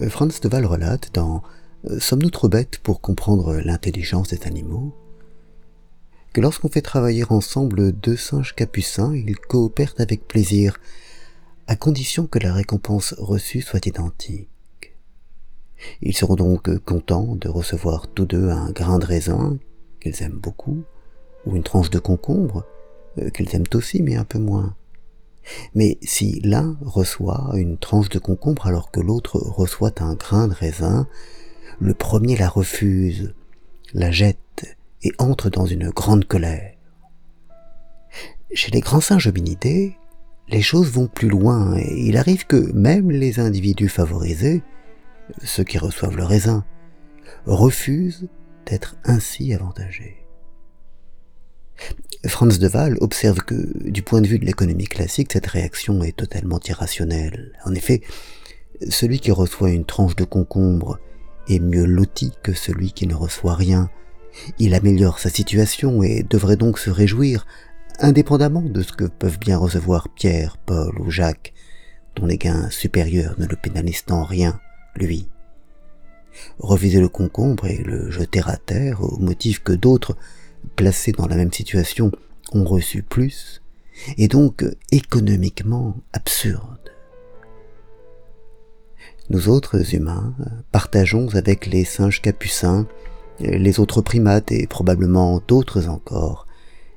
Franz de Waal relate dans Sommes-nous trop bêtes pour comprendre l'intelligence des animaux? Que lorsqu'on fait travailler ensemble deux singes capucins, ils coopèrent avec plaisir, à condition que la récompense reçue soit identique. Ils seront donc contents de recevoir tous deux un grain de raisin, qu'ils aiment beaucoup, ou une tranche de concombre, euh, qu'ils aiment aussi mais un peu moins. Mais si l'un reçoit une tranche de concombre alors que l'autre reçoit un grain de raisin, le premier la refuse, la jette et entre dans une grande colère. Chez les grands singes hominidés, les choses vont plus loin et il arrive que même les individus favorisés, ceux qui reçoivent le raisin, refusent d'être ainsi avantagés. Franz de Waal observe que, du point de vue de l'économie classique, cette réaction est totalement irrationnelle. En effet, celui qui reçoit une tranche de concombre est mieux loti que celui qui ne reçoit rien. Il améliore sa situation et devrait donc se réjouir, indépendamment de ce que peuvent bien recevoir Pierre, Paul ou Jacques, dont les gains supérieurs ne le pénalisent en rien, lui. Reviser le concombre et le jeter à terre au motif que d'autres, placés dans la même situation, ont reçu plus, est donc économiquement absurde. Nous autres humains partageons avec les singes capucins, les autres primates et probablement d'autres encore,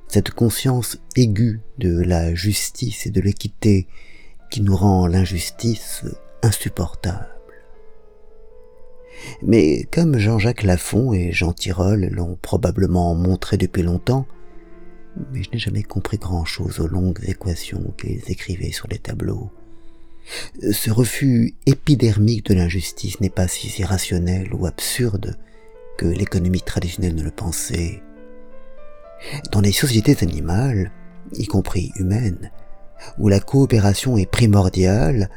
cette conscience aiguë de la justice et de l'équité qui nous rend l'injustice insupportable. Mais comme Jean-Jacques Lafont et Jean Tirole l'ont probablement montré depuis longtemps, mais je n'ai jamais compris grand-chose aux longues équations qu'ils écrivaient sur les tableaux. Ce refus épidermique de l'injustice n'est pas si irrationnel ou absurde que l'économie traditionnelle ne le pensait. Dans les sociétés animales, y compris humaines, où la coopération est primordiale,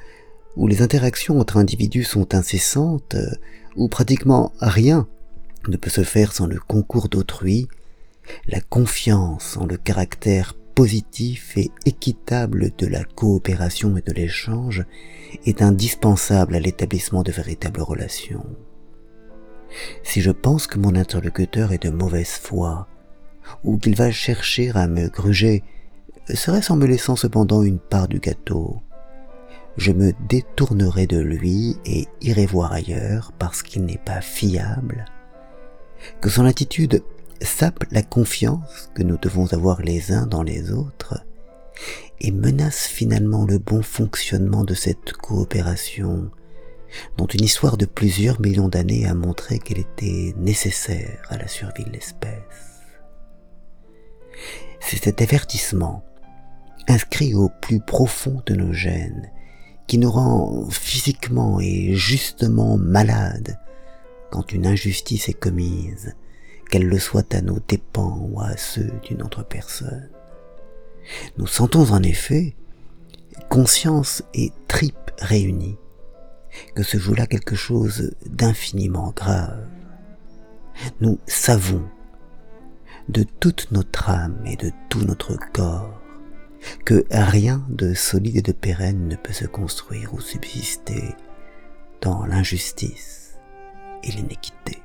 où les interactions entre individus sont incessantes, où pratiquement rien ne peut se faire sans le concours d'autrui, la confiance en le caractère positif et équitable de la coopération et de l'échange est indispensable à l'établissement de véritables relations. Si je pense que mon interlocuteur est de mauvaise foi, ou qu'il va chercher à me gruger, serait-ce en me laissant cependant une part du gâteau? Je me détournerai de lui et irai voir ailleurs parce qu'il n'est pas fiable, que son attitude sape la confiance que nous devons avoir les uns dans les autres et menace finalement le bon fonctionnement de cette coopération dont une histoire de plusieurs millions d'années a montré qu'elle était nécessaire à la survie de l'espèce. C'est cet avertissement, inscrit au plus profond de nos gènes, qui nous rend physiquement et justement malades quand une injustice est commise, qu'elle le soit à nos dépens ou à ceux d'une autre personne. Nous sentons en effet, conscience et tripes réunies, que se joue là quelque chose d'infiniment grave. Nous savons, de toute notre âme et de tout notre corps, que rien de solide et de pérenne ne peut se construire ou subsister dans l'injustice et l'iniquité.